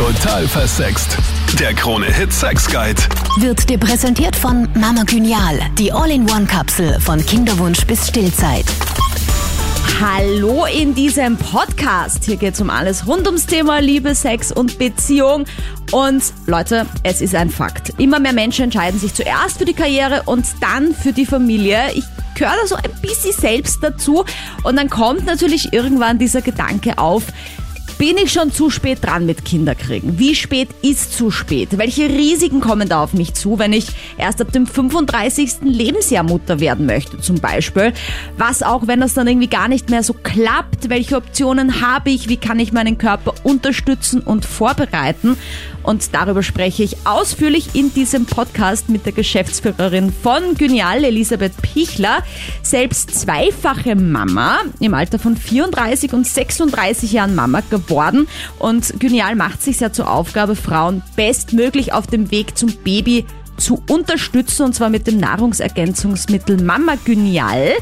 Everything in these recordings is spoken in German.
Total versext. Der Krone-Hit Sex Guide. Wird dir präsentiert von Mama Genial, die All-in-One-Kapsel von Kinderwunsch bis Stillzeit. Hallo in diesem Podcast. Hier geht es um alles rund ums Thema Liebe, Sex und Beziehung. Und Leute, es ist ein Fakt. Immer mehr Menschen entscheiden sich zuerst für die Karriere und dann für die Familie. Ich gehöre da so ein bisschen selbst dazu. Und dann kommt natürlich irgendwann dieser Gedanke auf, bin ich schon zu spät dran mit Kinderkriegen? Wie spät ist zu spät? Welche Risiken kommen da auf mich zu, wenn ich erst ab dem 35. Lebensjahr Mutter werden möchte zum Beispiel? Was auch, wenn das dann irgendwie gar nicht mehr so klappt? Welche Optionen habe ich? Wie kann ich meinen Körper unterstützen und vorbereiten? Und darüber spreche ich ausführlich in diesem Podcast mit der Geschäftsführerin von Gynial, Elisabeth Pichler, selbst zweifache Mama, im Alter von 34 und 36 Jahren Mama geworden. Und Gynial macht sich ja zur Aufgabe, Frauen bestmöglich auf dem Weg zum Baby zu unterstützen und zwar mit dem Nahrungsergänzungsmittel Mama Gynial.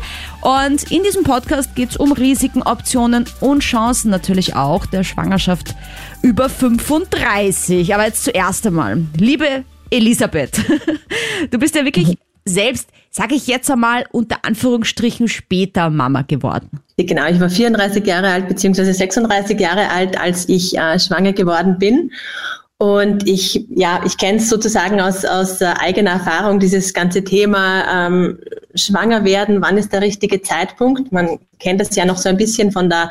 Und in diesem Podcast geht es um Risiken, Optionen und Chancen natürlich auch der Schwangerschaft über 35. Aber jetzt zuerst einmal, liebe Elisabeth, du bist ja wirklich selbst, sage ich jetzt einmal, unter Anführungsstrichen später Mama geworden. Genau, ich war 34 Jahre alt beziehungsweise 36 Jahre alt, als ich äh, schwanger geworden bin. Und ich, ja, ich kenne es sozusagen aus, aus äh, eigener Erfahrung, dieses ganze Thema ähm, schwanger werden, wann ist der richtige Zeitpunkt. Man kennt das ja noch so ein bisschen von der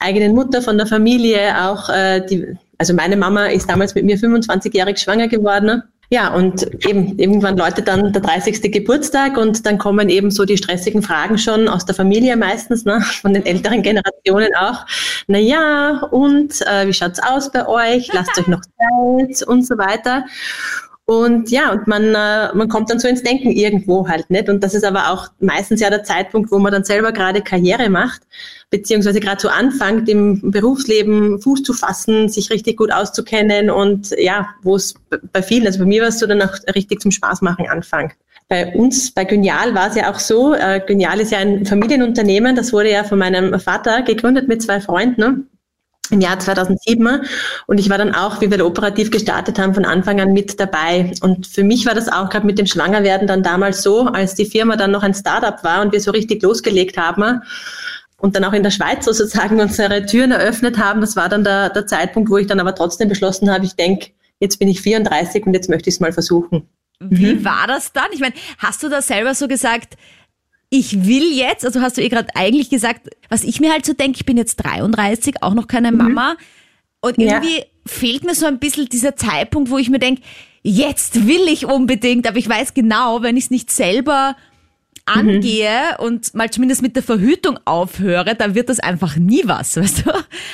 eigenen Mutter, von der Familie auch. Äh, die, also meine Mama ist damals mit mir 25-jährig schwanger geworden. Ja, und eben irgendwann läutet dann der 30. Geburtstag und dann kommen eben so die stressigen Fragen schon aus der Familie meistens, ne, von den älteren Generationen auch. Na ja, und äh, wie schaut's aus bei euch? Lasst euch noch Zeit und so weiter. Und ja, und man, äh, man kommt dann so ins Denken irgendwo halt nicht. Und das ist aber auch meistens ja der Zeitpunkt, wo man dann selber gerade Karriere macht, beziehungsweise gerade so anfängt, im Berufsleben Fuß zu fassen, sich richtig gut auszukennen und ja, wo es bei vielen, also bei mir war es so dann auch richtig zum Spaß machen anfängt. Bei uns, bei Genial war es ja auch so, äh, Genial ist ja ein Familienunternehmen, das wurde ja von meinem Vater gegründet mit zwei Freunden. Im Jahr 2007 und ich war dann auch, wie wir da operativ gestartet haben, von Anfang an mit dabei. Und für mich war das auch gerade mit dem Schwangerwerden dann damals so, als die Firma dann noch ein Startup war und wir so richtig losgelegt haben und dann auch in der Schweiz sozusagen unsere Türen eröffnet haben. Das war dann der, der Zeitpunkt, wo ich dann aber trotzdem beschlossen habe, ich denke, jetzt bin ich 34 und jetzt möchte ich es mal versuchen. Wie mhm. war das dann? Ich meine, hast du da selber so gesagt, ich will jetzt, also hast du eh gerade eigentlich gesagt, was ich mir halt so denke, ich bin jetzt 33, auch noch keine mhm. Mama. Und irgendwie ja. fehlt mir so ein bisschen dieser Zeitpunkt, wo ich mir denke, jetzt will ich unbedingt, aber ich weiß genau, wenn ich es nicht selber angehe mhm. und mal zumindest mit der Verhütung aufhöre, dann wird das einfach nie was, weißt du?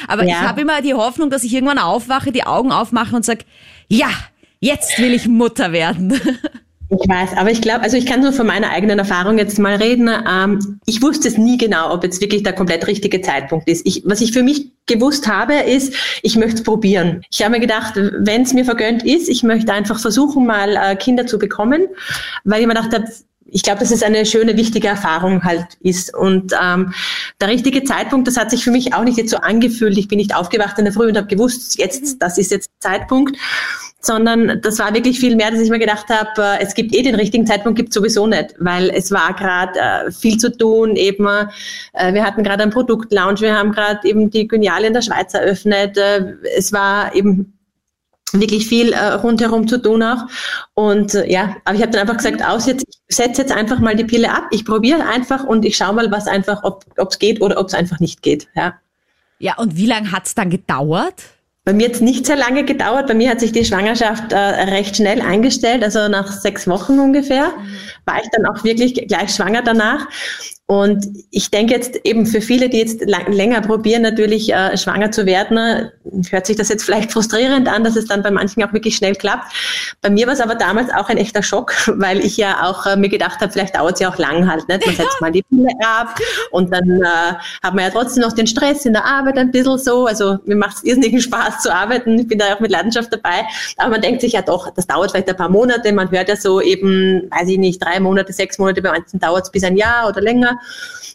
Aber ja. ich habe immer die Hoffnung, dass ich irgendwann aufwache, die Augen aufmache und sage, ja, jetzt will ich Mutter werden. Ich weiß, aber ich glaube, also ich kann nur von meiner eigenen Erfahrung jetzt mal reden. Ähm, ich wusste es nie genau, ob jetzt wirklich der komplett richtige Zeitpunkt ist. Ich, was ich für mich gewusst habe, ist, ich möchte es probieren. Ich habe mir gedacht, wenn es mir vergönnt ist, ich möchte einfach versuchen, mal äh, Kinder zu bekommen, weil ich mir gedacht habe, ich glaube, dass es eine schöne, wichtige Erfahrung halt ist. Und ähm, der richtige Zeitpunkt, das hat sich für mich auch nicht jetzt so angefühlt. Ich bin nicht aufgewacht in der Früh und habe gewusst, jetzt, das ist jetzt Zeitpunkt sondern das war wirklich viel mehr, dass ich mir gedacht habe, äh, es gibt eh den richtigen Zeitpunkt, gibt sowieso nicht, weil es war gerade äh, viel zu tun. Eben, äh, wir hatten gerade einen Produktlaunch, wir haben gerade eben die Geniale in der Schweiz eröffnet. Äh, es war eben wirklich viel äh, rundherum zu tun auch. Und äh, ja, aber ich habe dann einfach gesagt, aus jetzt, ich setze jetzt einfach mal die Pille ab, ich probiere einfach und ich schaue mal, was einfach, ob es geht oder ob es einfach nicht geht. Ja, ja und wie lange hat es dann gedauert? Bei mir hat es nicht sehr lange gedauert. Bei mir hat sich die Schwangerschaft äh, recht schnell eingestellt, also nach sechs Wochen ungefähr mhm. war ich dann auch wirklich gleich schwanger danach. Und ich denke jetzt eben für viele, die jetzt länger probieren, natürlich äh, schwanger zu werden, hört sich das jetzt vielleicht frustrierend an, dass es dann bei manchen auch wirklich schnell klappt. Bei mir war es aber damals auch ein echter Schock, weil ich ja auch äh, mir gedacht habe, vielleicht dauert es ja auch lang halt. Nicht? Man setzt mal die Pille ab und dann äh, hat man ja trotzdem noch den Stress in der Arbeit ein bisschen so. Also mir macht es irrsinnigen Spaß zu arbeiten. Ich bin da auch mit Leidenschaft dabei. Aber man denkt sich ja doch, das dauert vielleicht ein paar Monate. Man hört ja so eben, weiß ich nicht, drei Monate, sechs Monate, bei manchen dauert es bis ein Jahr oder länger.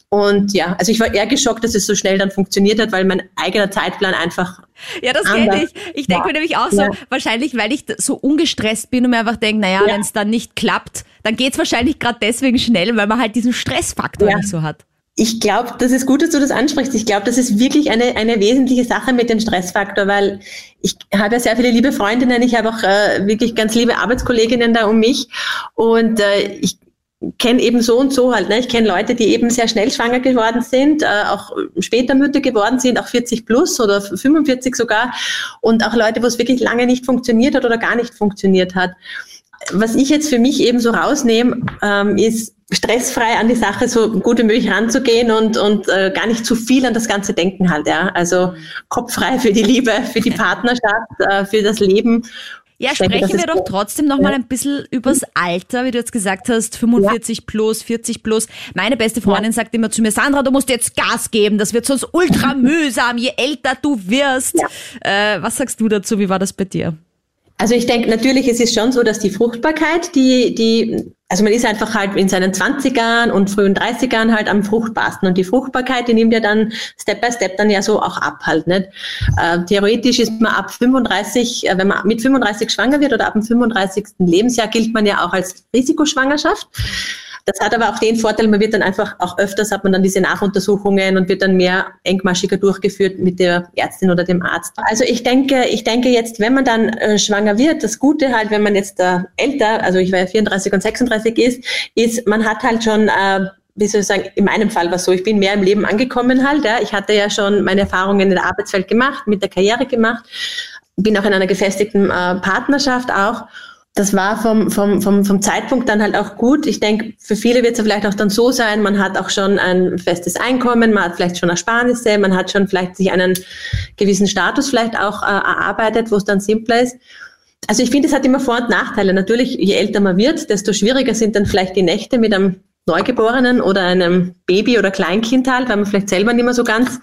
Und ja, also ich war eher geschockt, dass es so schnell dann funktioniert hat, weil mein eigener Zeitplan einfach. Ja, das kenne ich. Ich denke ja. mir nämlich auch so, ja. wahrscheinlich, weil ich so ungestresst bin und mir einfach denke, naja, ja. wenn es dann nicht klappt, dann geht es wahrscheinlich gerade deswegen schnell, weil man halt diesen Stressfaktor nicht so hat. Ich glaube, das ist gut, dass du das ansprichst. Ich glaube, das ist wirklich eine, eine wesentliche Sache mit dem Stressfaktor, weil ich habe ja sehr viele liebe Freundinnen, ich habe auch äh, wirklich ganz liebe Arbeitskolleginnen da um mich und äh, ich kenne eben so und so halt. Ne? Ich kenne Leute, die eben sehr schnell schwanger geworden sind, äh, auch später Mütter geworden sind, auch 40 plus oder 45 sogar. Und auch Leute, wo es wirklich lange nicht funktioniert hat oder gar nicht funktioniert hat. Was ich jetzt für mich eben so rausnehme, ähm, ist stressfrei an die Sache so gut wie möglich ranzugehen und, und äh, gar nicht zu viel an das ganze Denken halt. Ja? Also kopffrei für die Liebe, für die Partnerschaft, äh, für das Leben ja, sprechen denke, wir doch trotzdem noch mal ein bisschen übers Alter, wie du jetzt gesagt hast, 45 ja. plus, 40 plus. Meine beste Freundin ja. sagt immer zu mir, Sandra, du musst jetzt Gas geben, das wird sonst ultra mühsam, je älter du wirst. Ja. Äh, was sagst du dazu? Wie war das bei dir? Also ich denke, natürlich es ist schon so, dass die Fruchtbarkeit, die, die, also man ist einfach halt in seinen 20ern und frühen 30ern halt am fruchtbarsten und die Fruchtbarkeit, die nimmt ja dann Step by Step dann ja so auch ab halt, nicht? Äh, theoretisch ist man ab 35, äh, wenn man mit 35 schwanger wird oder ab dem 35. Lebensjahr gilt man ja auch als Risikoschwangerschaft. Das hat aber auch den Vorteil, man wird dann einfach auch öfters hat man dann diese Nachuntersuchungen und wird dann mehr engmaschiger durchgeführt mit der Ärztin oder dem Arzt. Also ich denke, ich denke jetzt, wenn man dann äh, schwanger wird, das Gute halt, wenn man jetzt äh, älter, also ich war ja 34 und 36 ist, ist, man hat halt schon äh, wie soll ich sagen, in meinem Fall war es so, ich bin mehr im Leben angekommen halt. Ja. Ich hatte ja schon meine Erfahrungen in der Arbeitswelt gemacht, mit der Karriere gemacht, bin auch in einer gefestigten äh, Partnerschaft auch das war vom, vom, vom, vom Zeitpunkt dann halt auch gut. Ich denke, für viele wird es ja vielleicht auch dann so sein, man hat auch schon ein festes Einkommen, man hat vielleicht schon Ersparnisse, man hat schon vielleicht sich einen gewissen Status vielleicht auch äh, erarbeitet, wo es dann simpler ist. Also ich finde, es hat immer Vor- und Nachteile. Natürlich, je älter man wird, desto schwieriger sind dann vielleicht die Nächte mit einem Neugeborenen oder einem Baby oder Kleinkind halt, weil man vielleicht selber nicht mehr so ganz,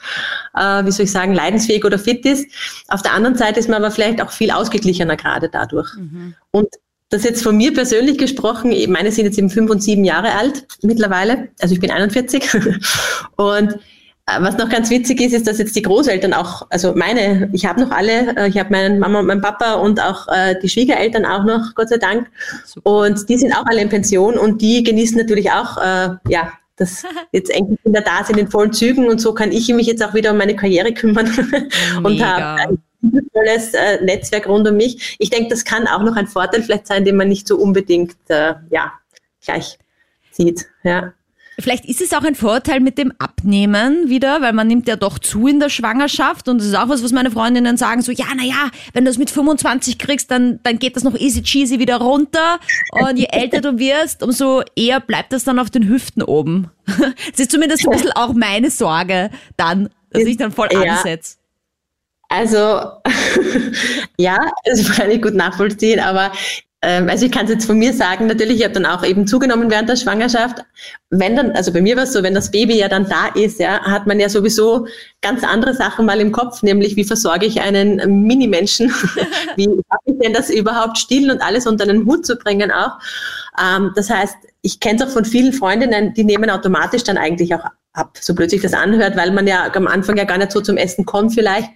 äh, wie soll ich sagen, leidensfähig oder fit ist. Auf der anderen Seite ist man aber vielleicht auch viel ausgeglichener gerade dadurch. Mhm. Und das jetzt von mir persönlich gesprochen, meine sind jetzt eben fünf und sieben Jahre alt mittlerweile, also ich bin 41 und was noch ganz witzig ist, ist, dass jetzt die Großeltern auch, also meine, ich habe noch alle, äh, ich habe meinen Mama und meinen Papa und auch äh, die Schwiegereltern auch noch, Gott sei Dank. Super. Und die sind auch alle in Pension und die genießen natürlich auch, äh, ja, dass jetzt Enkelkinder da sind in vollen Zügen und so kann ich mich jetzt auch wieder um meine Karriere kümmern und habe ein tolles äh, Netzwerk rund um mich. Ich denke, das kann auch noch ein Vorteil vielleicht sein, den man nicht so unbedingt, äh, ja, gleich sieht, ja. Vielleicht ist es auch ein Vorteil mit dem Abnehmen wieder, weil man nimmt ja doch zu in der Schwangerschaft und das ist auch was, was meine Freundinnen sagen, so, ja, naja, wenn du es mit 25 kriegst, dann, dann geht das noch easy cheesy wieder runter und je älter du wirst, umso eher bleibt das dann auf den Hüften oben. Das ist zumindest ein bisschen auch meine Sorge dann, dass ich dann voll ja. ansetze. Also, ja, das kann ich gut nachvollziehen, aber also ich kann es jetzt von mir sagen, natürlich, ich habe dann auch eben zugenommen während der Schwangerschaft. Wenn dann, also bei mir war es so, wenn das Baby ja dann da ist, ja, hat man ja sowieso ganz andere Sachen mal im Kopf, nämlich wie versorge ich einen Mini-Menschen, wie schaffe ich denn das überhaupt still und alles unter einen Hut zu bringen auch. Ähm, das heißt, ich kenne es auch von vielen Freundinnen, die nehmen automatisch dann eigentlich auch ab, so blöd sich das anhört, weil man ja am Anfang ja gar nicht so zum Essen kommt vielleicht.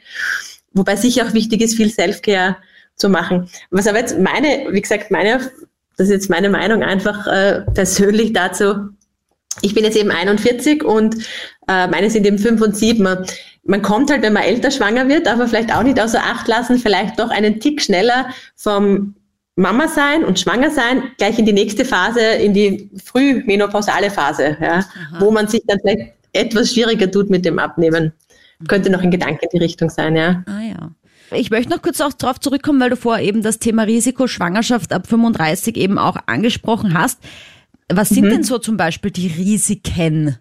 Wobei sicher auch wichtig ist, viel Self-Care zu machen. Was aber jetzt meine, wie gesagt, meine, das ist jetzt meine Meinung einfach äh, persönlich dazu. Ich bin jetzt eben 41 und äh, meine sind eben 5 und 7. Man kommt halt, wenn man älter schwanger wird, aber vielleicht auch nicht außer Acht lassen, vielleicht doch einen Tick schneller vom Mama sein und schwanger sein gleich in die nächste Phase, in die frühmenopausale Phase, ja, wo man sich dann vielleicht etwas schwieriger tut mit dem Abnehmen. Könnte noch ein Gedanke in die Richtung sein, ja. Ah ja. Ich möchte noch kurz auch darauf zurückkommen, weil du vorher eben das Thema Risiko Schwangerschaft ab 35 eben auch angesprochen hast. Was sind mhm. denn so zum Beispiel die Risiken?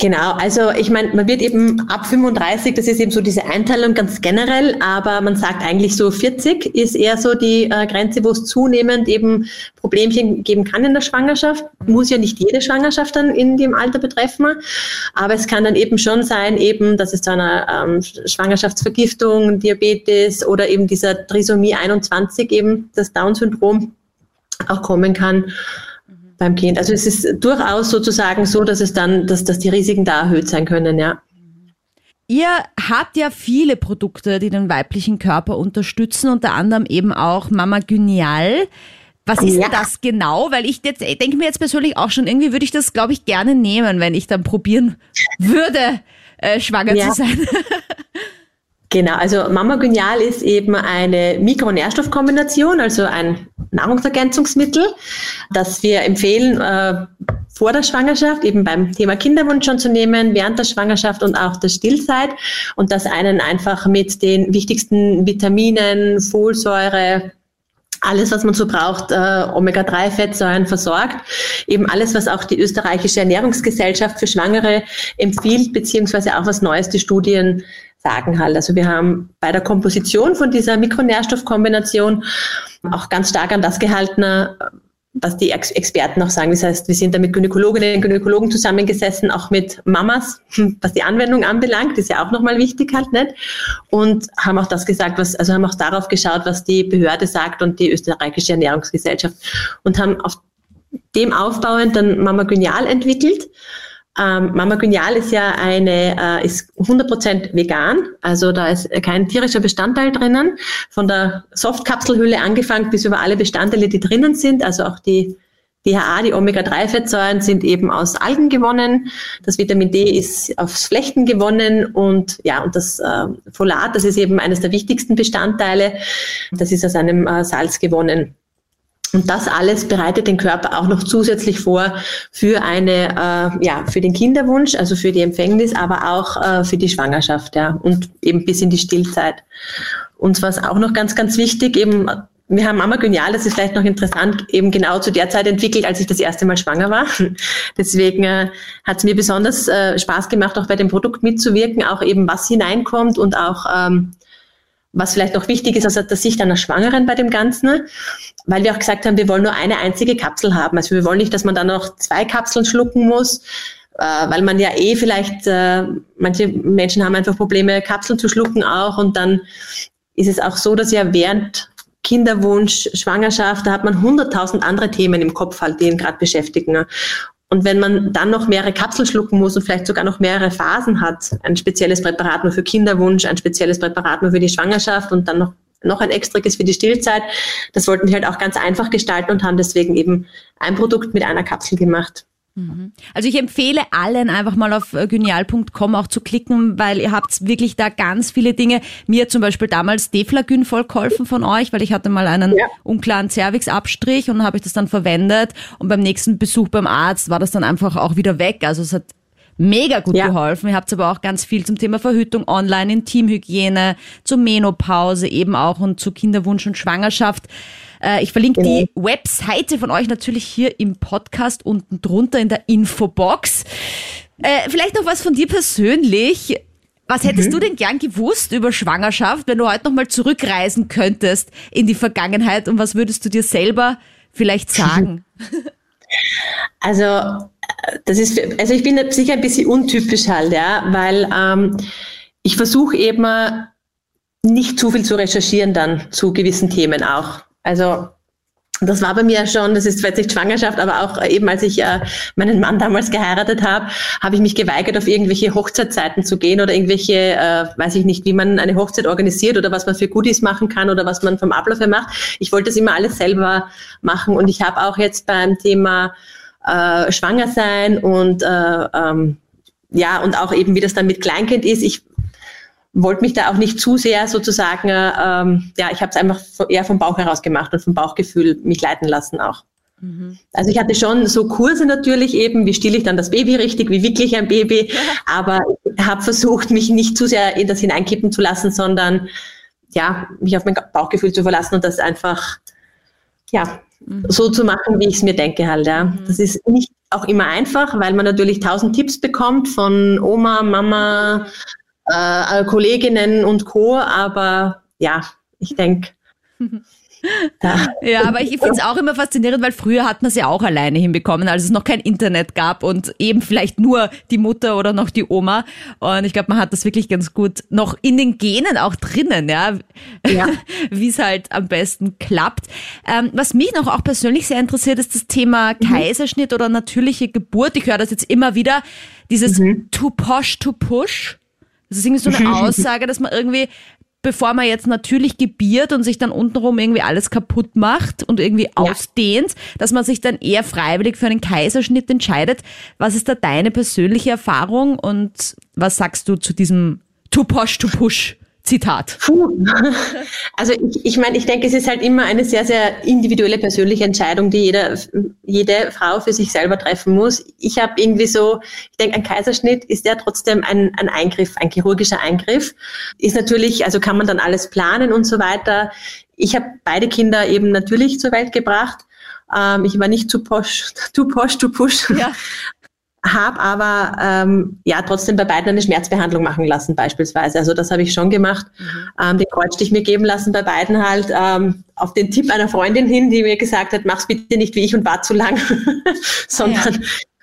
Genau, also ich meine, man wird eben ab 35, das ist eben so diese Einteilung ganz generell, aber man sagt eigentlich so 40 ist eher so die äh, Grenze, wo es zunehmend eben Problemchen geben kann in der Schwangerschaft. Muss ja nicht jede Schwangerschaft dann in dem Alter betreffen, aber es kann dann eben schon sein, eben, dass es zu einer ähm, Schwangerschaftsvergiftung, Diabetes oder eben dieser Trisomie 21 eben, das Down-Syndrom auch kommen kann. Beim Kind. Also es ist durchaus sozusagen so, dass es dann, dass, dass die Risiken da erhöht sein können, ja. Ihr habt ja viele Produkte, die den weiblichen Körper unterstützen, unter anderem eben auch Mama Gynial. Was ist ja. denn das genau? Weil ich jetzt, denke mir jetzt persönlich auch schon, irgendwie würde ich das, glaube ich, gerne nehmen, wenn ich dann probieren würde, äh, schwanger ja. zu sein. Genau, also Mama Genial ist eben eine Mikronährstoffkombination, also ein Nahrungsergänzungsmittel, das wir empfehlen, äh, vor der Schwangerschaft, eben beim Thema Kinderwunsch schon zu nehmen, während der Schwangerschaft und auch der Stillzeit. Und das einen einfach mit den wichtigsten Vitaminen, Folsäure, alles, was man so braucht, äh, Omega-3-Fettsäuren versorgt. Eben alles, was auch die österreichische Ernährungsgesellschaft für Schwangere empfiehlt, beziehungsweise auch was neueste Studien sagen halt. Also wir haben bei der Komposition von dieser Mikronährstoffkombination auch ganz stark an das gehalten, was die Ex Experten auch sagen. Das heißt, wir sind da mit Gynäkologinnen und Gynäkologen zusammengesessen, auch mit Mamas, was die Anwendung anbelangt, ist ja auch nochmal wichtig halt nicht. Und haben auch das gesagt, was, also haben auch darauf geschaut, was die Behörde sagt und die österreichische Ernährungsgesellschaft und haben auf dem aufbauend dann Mama Genial entwickelt ähm, Mama Genial ist ja eine, äh, ist 100% vegan, also da ist kein tierischer Bestandteil drinnen. Von der Softkapselhülle angefangen bis über alle Bestandteile, die drinnen sind, also auch die DHA, die Omega-3-Fettsäuren sind eben aus Algen gewonnen. Das Vitamin D ist aus Flechten gewonnen und ja, und das äh, Folat, das ist eben eines der wichtigsten Bestandteile. Das ist aus einem äh, Salz gewonnen. Und das alles bereitet den Körper auch noch zusätzlich vor für eine, äh, ja, für den Kinderwunsch, also für die Empfängnis, aber auch äh, für die Schwangerschaft, ja, und eben bis in die Stillzeit. Uns war es auch noch ganz, ganz wichtig, eben, wir haben Mama Genial, das ist vielleicht noch interessant, eben genau zu der Zeit entwickelt, als ich das erste Mal schwanger war. Deswegen äh, hat es mir besonders äh, Spaß gemacht, auch bei dem Produkt mitzuwirken, auch eben was hineinkommt und auch ähm, was vielleicht noch wichtig ist aus der Sicht einer Schwangeren bei dem Ganzen, weil wir auch gesagt haben, wir wollen nur eine einzige Kapsel haben. Also wir wollen nicht, dass man dann noch zwei Kapseln schlucken muss, äh, weil man ja eh vielleicht, äh, manche Menschen haben einfach Probleme, Kapseln zu schlucken auch und dann ist es auch so, dass ja während Kinderwunsch, Schwangerschaft, da hat man hunderttausend andere Themen im Kopf halt, die ihn gerade beschäftigen. Und wenn man dann noch mehrere Kapseln schlucken muss und vielleicht sogar noch mehrere Phasen hat, ein spezielles Präparat nur für Kinderwunsch, ein spezielles Präparat nur für die Schwangerschaft und dann noch noch ein extriges für die Stillzeit. Das wollten wir halt auch ganz einfach gestalten und haben deswegen eben ein Produkt mit einer Kapsel gemacht. Mhm. Also ich empfehle allen einfach mal auf äh, genial.com auch zu klicken, weil ihr habt wirklich da ganz viele Dinge. Mir zum Beispiel damals Deflagyn voll geholfen von euch, weil ich hatte mal einen ja. unklaren Cervixabstrich und habe ich das dann verwendet und beim nächsten Besuch beim Arzt war das dann einfach auch wieder weg. Also es hat mega gut ja. geholfen. Ihr habt aber auch ganz viel zum Thema Verhütung online, Intimhygiene, zur Menopause eben auch und zu Kinderwunsch und Schwangerschaft. Äh, ich verlinke genau. die Webseite von euch natürlich hier im Podcast unten drunter in der Infobox. Äh, vielleicht noch was von dir persönlich. Was hättest mhm. du denn gern gewusst über Schwangerschaft, wenn du heute nochmal zurückreisen könntest in die Vergangenheit und was würdest du dir selber vielleicht sagen? Also, das ist, für, also ich bin sicher ein bisschen untypisch halt, ja, weil ähm, ich versuche eben nicht zu viel zu recherchieren dann zu gewissen Themen auch. Also das war bei mir schon, das ist jetzt nicht Schwangerschaft, aber auch eben als ich äh, meinen Mann damals geheiratet habe, habe ich mich geweigert, auf irgendwelche Hochzeitszeiten zu gehen oder irgendwelche, äh, weiß ich nicht, wie man eine Hochzeit organisiert oder was man für Goodies machen kann oder was man vom Ablauf her macht. Ich wollte das immer alles selber machen und ich habe auch jetzt beim Thema äh, Schwanger sein und äh, ähm, ja, und auch eben, wie das dann mit Kleinkind ist. Ich wollte mich da auch nicht zu sehr sozusagen, ähm, ja, ich habe es einfach eher vom Bauch heraus gemacht und vom Bauchgefühl mich leiten lassen auch. Mhm. Also ich hatte schon so Kurse natürlich eben, wie stille ich dann das Baby richtig, wie wickle ich ein Baby, aber habe versucht, mich nicht zu sehr in das hineinkippen zu lassen, sondern ja, mich auf mein Bauchgefühl zu verlassen und das einfach ja, mhm. so zu machen, wie ich es mir denke halt. Ja. Mhm. Das ist nicht auch immer einfach, weil man natürlich tausend Tipps bekommt von Oma, Mama, äh, Kolleginnen und Co. Aber ja, ich denke, Ja, aber ich finde es auch immer faszinierend, weil früher hat man es ja auch alleine hinbekommen, als es noch kein Internet gab und eben vielleicht nur die Mutter oder noch die Oma. Und ich glaube, man hat das wirklich ganz gut noch in den Genen auch drinnen, ja, ja. wie es halt am besten klappt. Ähm, was mich noch auch persönlich sehr interessiert, ist das Thema mhm. Kaiserschnitt oder natürliche Geburt. Ich höre das jetzt immer wieder, dieses mhm. to posh to push. Das ist irgendwie so eine Aussage, dass man irgendwie bevor man jetzt natürlich gebiert und sich dann untenrum irgendwie alles kaputt macht und irgendwie ja. ausdehnt, dass man sich dann eher freiwillig für einen Kaiserschnitt entscheidet. Was ist da deine persönliche Erfahrung und was sagst du zu diesem to push to push? Zitat. Puh. Also ich, ich meine, ich denke, es ist halt immer eine sehr, sehr individuelle persönliche Entscheidung, die jeder, jede Frau für sich selber treffen muss. Ich habe irgendwie so, ich denke, ein Kaiserschnitt ist ja trotzdem ein, ein Eingriff, ein chirurgischer Eingriff. Ist natürlich, also kann man dann alles planen und so weiter. Ich habe beide Kinder eben natürlich zur Welt gebracht. Ähm, ich war nicht zu posch, zu posch, zu push. Ja habe aber ähm, ja trotzdem bei beiden eine Schmerzbehandlung machen lassen beispielsweise. Also das habe ich schon gemacht. Mhm. Ähm, den Kreuzstich mir geben lassen bei beiden halt ähm, auf den Tipp einer Freundin hin, die mir gesagt hat, mach's bitte nicht wie ich und war zu lang, sondern ja.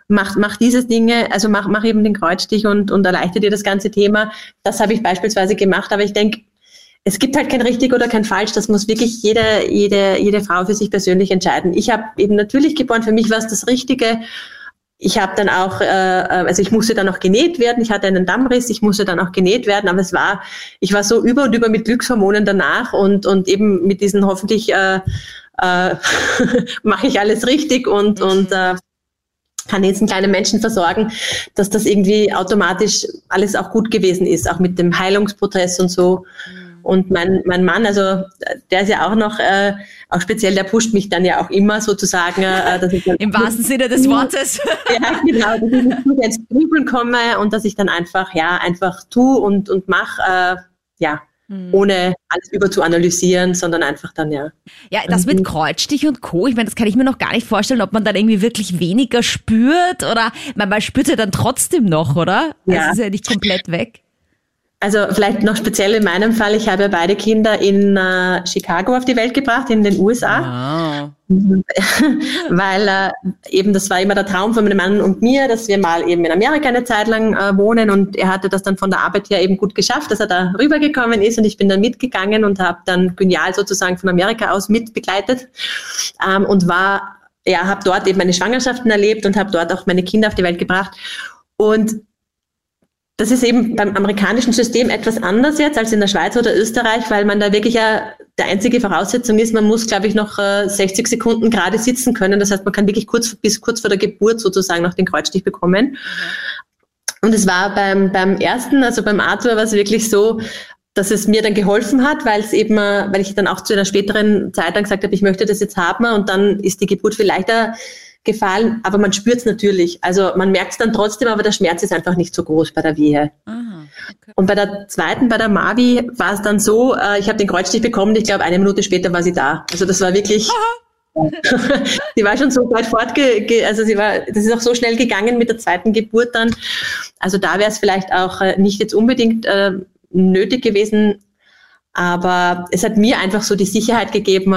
mach, mach dieses Dinge, also mach, mach eben den Kreuzstich und, und erleichtert dir das ganze Thema. Das habe ich beispielsweise gemacht, aber ich denke, es gibt halt kein richtig oder kein falsch. Das muss wirklich jede, jede, jede Frau für sich persönlich entscheiden. Ich habe eben natürlich geboren. Für mich war es das Richtige ich habe dann auch, äh, also ich musste dann auch genäht werden. Ich hatte einen Dammriss, ich musste dann auch genäht werden. Aber es war, ich war so über und über mit Glückshormonen danach und und eben mit diesen hoffentlich äh, äh, mache ich alles richtig und mhm. und äh, kann jetzt einen kleinen Menschen versorgen, dass das irgendwie automatisch alles auch gut gewesen ist, auch mit dem Heilungsprozess und so. Mhm. Und mein, mein Mann, also der ist ja auch noch, äh, auch speziell, der pusht mich dann ja auch immer sozusagen. Äh, dass ich dann Im wahrsten Sinne des Wortes. ja, genau, dass ich nicht ins Grübeln komme und dass ich dann einfach, ja, einfach tu und, und mach, äh, ja, hm. ohne alles über zu analysieren, sondern einfach dann, ja. Ja, das mit mhm. Kreuzstich und Co., ich meine, das kann ich mir noch gar nicht vorstellen, ob man dann irgendwie wirklich weniger spürt oder man, man spürt ja dann trotzdem noch, oder? Ja. Das ist ja nicht komplett weg. Also vielleicht noch speziell in meinem Fall, ich habe beide Kinder in äh, Chicago auf die Welt gebracht, in den USA. Wow. Weil äh, eben das war immer der Traum von meinem Mann und mir, dass wir mal eben in Amerika eine Zeit lang äh, wohnen und er hatte das dann von der Arbeit her eben gut geschafft, dass er da rübergekommen ist und ich bin dann mitgegangen und habe dann genial sozusagen von Amerika aus mitbegleitet ähm, und war, ja, habe dort eben meine Schwangerschaften erlebt und habe dort auch meine Kinder auf die Welt gebracht. Und das ist eben beim amerikanischen System etwas anders jetzt als in der Schweiz oder Österreich, weil man da wirklich ja, der einzige Voraussetzung ist, man muss, glaube ich, noch 60 äh, Sekunden gerade sitzen können. Das heißt, man kann wirklich kurz, bis kurz vor der Geburt sozusagen noch den Kreuzstich bekommen. Und es war beim, beim ersten, also beim Arthur, war es wirklich so, dass es mir dann geholfen hat, weil es eben, äh, weil ich dann auch zu einer späteren Zeit dann gesagt habe, ich möchte das jetzt haben und dann ist die Geburt viel leichter gefallen, aber man spürt es natürlich. Also man merkt es dann trotzdem, aber der Schmerz ist einfach nicht so groß bei der Wehe. Aha, okay. Und bei der zweiten, bei der Mavi, war es dann so, äh, ich habe den Kreuzstich bekommen, ich glaube, eine Minute später war sie da. Also das war wirklich. sie war schon so weit fortge, also sie war, das ist auch so schnell gegangen mit der zweiten Geburt dann. Also da wäre es vielleicht auch äh, nicht jetzt unbedingt äh, nötig gewesen, aber es hat mir einfach so die Sicherheit gegeben,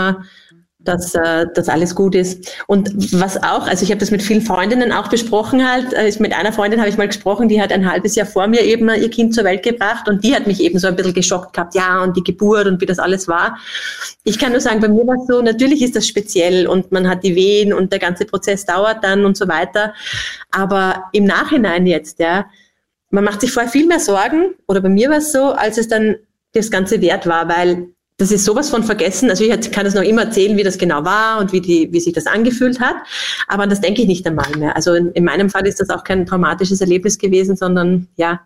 dass äh, das alles gut ist. Und was auch, also ich habe das mit vielen Freundinnen auch besprochen halt, äh, mit einer Freundin habe ich mal gesprochen, die hat ein halbes Jahr vor mir eben ihr Kind zur Welt gebracht und die hat mich eben so ein bisschen geschockt gehabt, ja, und die Geburt und wie das alles war. Ich kann nur sagen, bei mir war es so, natürlich ist das speziell und man hat die Wehen und der ganze Prozess dauert dann und so weiter. Aber im Nachhinein jetzt, ja, man macht sich vorher viel mehr Sorgen, oder bei mir war es so, als es dann das Ganze wert war, weil das ist sowas von vergessen. Also ich kann es noch immer erzählen, wie das genau war und wie, die, wie sich das angefühlt hat. Aber das denke ich nicht einmal mehr. Also in, in meinem Fall ist das auch kein traumatisches Erlebnis gewesen, sondern ja,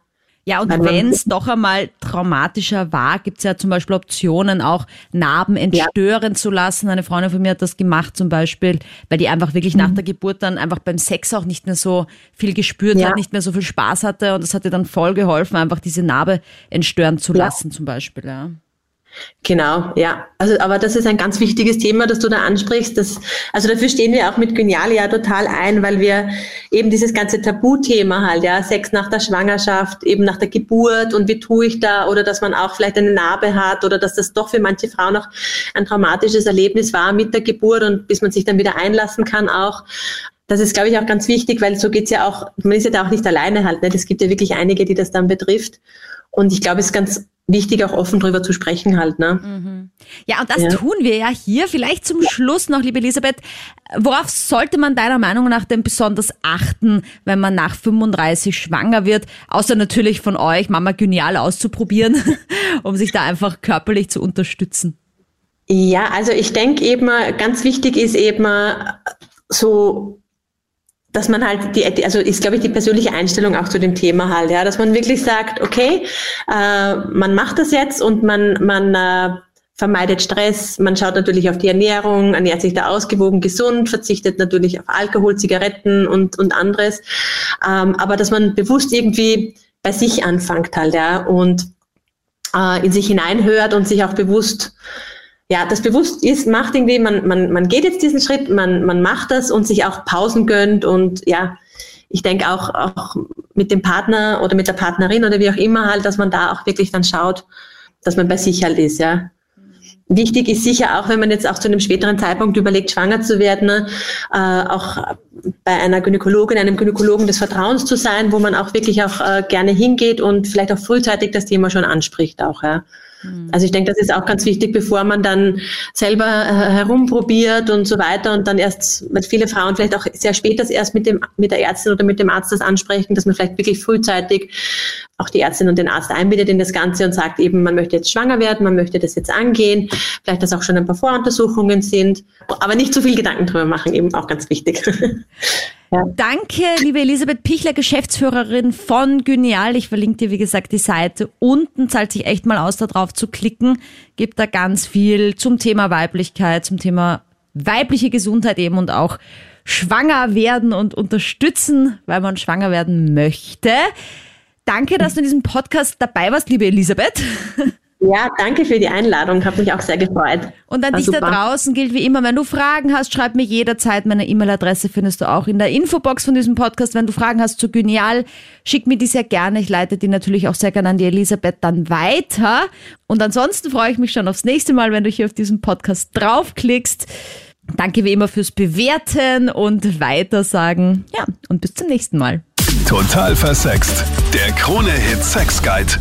ja, und wenn es doch einmal traumatischer war, gibt es ja zum Beispiel Optionen, auch Narben entstören ja. zu lassen. Eine Freundin von mir hat das gemacht zum Beispiel, weil die einfach wirklich mhm. nach der Geburt dann einfach beim Sex auch nicht mehr so viel gespürt ja. hat, nicht mehr so viel Spaß hatte und das hat ihr dann voll geholfen, einfach diese Narbe entstören zu lassen zum Beispiel. Ja. Genau, ja. Also, aber das ist ein ganz wichtiges Thema, das du da ansprichst. Das, also dafür stehen wir auch mit Genialia total ein, weil wir eben dieses ganze Tabuthema halt, ja, Sex nach der Schwangerschaft, eben nach der Geburt und wie tue ich da oder dass man auch vielleicht eine Narbe hat oder dass das doch für manche Frauen noch ein traumatisches Erlebnis war mit der Geburt und bis man sich dann wieder einlassen kann auch. Das ist, glaube ich, auch ganz wichtig, weil so geht's ja auch, man ist ja da auch nicht alleine halt. Ne? Es gibt ja wirklich einige, die das dann betrifft. Und ich glaube, es ist ganz wichtig, auch offen drüber zu sprechen halt. Ne? Mhm. Ja, und das ja. tun wir ja hier. Vielleicht zum Schluss noch, liebe Elisabeth, worauf sollte man deiner Meinung nach denn besonders achten, wenn man nach 35 schwanger wird? Außer natürlich von euch, Mama Genial auszuprobieren, um sich da einfach körperlich zu unterstützen. Ja, also ich denke eben, ganz wichtig ist eben so dass man halt die, also ist, glaube ich, die persönliche Einstellung auch zu dem Thema halt, ja, dass man wirklich sagt, okay, äh, man macht das jetzt und man, man äh, vermeidet Stress, man schaut natürlich auf die Ernährung, ernährt sich da ausgewogen gesund, verzichtet natürlich auf Alkohol, Zigaretten und, und anderes, ähm, aber dass man bewusst irgendwie bei sich anfängt halt, ja, und äh, in sich hineinhört und sich auch bewusst ja, das bewusst ist, macht irgendwie, man, man, man geht jetzt diesen Schritt, man, man macht das und sich auch Pausen gönnt und ja, ich denke auch, auch mit dem Partner oder mit der Partnerin oder wie auch immer halt, dass man da auch wirklich dann schaut, dass man bei sich halt ist, ja. Wichtig ist sicher auch, wenn man jetzt auch zu einem späteren Zeitpunkt überlegt, schwanger zu werden, ne, äh, auch bei einer Gynäkologin, einem Gynäkologen des Vertrauens zu sein, wo man auch wirklich auch äh, gerne hingeht und vielleicht auch frühzeitig das Thema schon anspricht auch, ja. Also ich denke, das ist auch ganz wichtig, bevor man dann selber äh, herumprobiert und so weiter und dann erst, weil viele Frauen vielleicht auch sehr spät das erst mit dem, mit der Ärztin oder mit dem Arzt das ansprechen, dass man vielleicht wirklich frühzeitig auch die Ärztin und den Arzt einbindet in das Ganze und sagt eben, man möchte jetzt schwanger werden, man möchte das jetzt angehen, vielleicht, dass auch schon ein paar Voruntersuchungen sind, aber nicht zu viel Gedanken drüber machen, eben auch ganz wichtig. Danke, liebe Elisabeth Pichler, Geschäftsführerin von Gynial. Ich verlinke dir, wie gesagt, die Seite unten. Zahlt sich echt mal aus, da drauf zu klicken. Gibt da ganz viel zum Thema Weiblichkeit, zum Thema weibliche Gesundheit eben und auch schwanger werden und unterstützen, weil man schwanger werden möchte. Danke, dass du in diesem Podcast dabei warst, liebe Elisabeth. Ja, danke für die Einladung. Habe mich auch sehr gefreut. Und an War dich super. da draußen gilt wie immer, wenn du Fragen hast, schreib mir jederzeit. Meine E-Mail-Adresse findest du auch in der Infobox von diesem Podcast. Wenn du Fragen hast zu Genial, schick mir die sehr gerne. Ich leite die natürlich auch sehr gerne an die Elisabeth dann weiter. Und ansonsten freue ich mich schon aufs nächste Mal, wenn du hier auf diesen Podcast draufklickst. Danke wie immer fürs Bewerten und Weitersagen. Ja, und bis zum nächsten Mal. Total versext. Der Krone-Hit Sex Guide.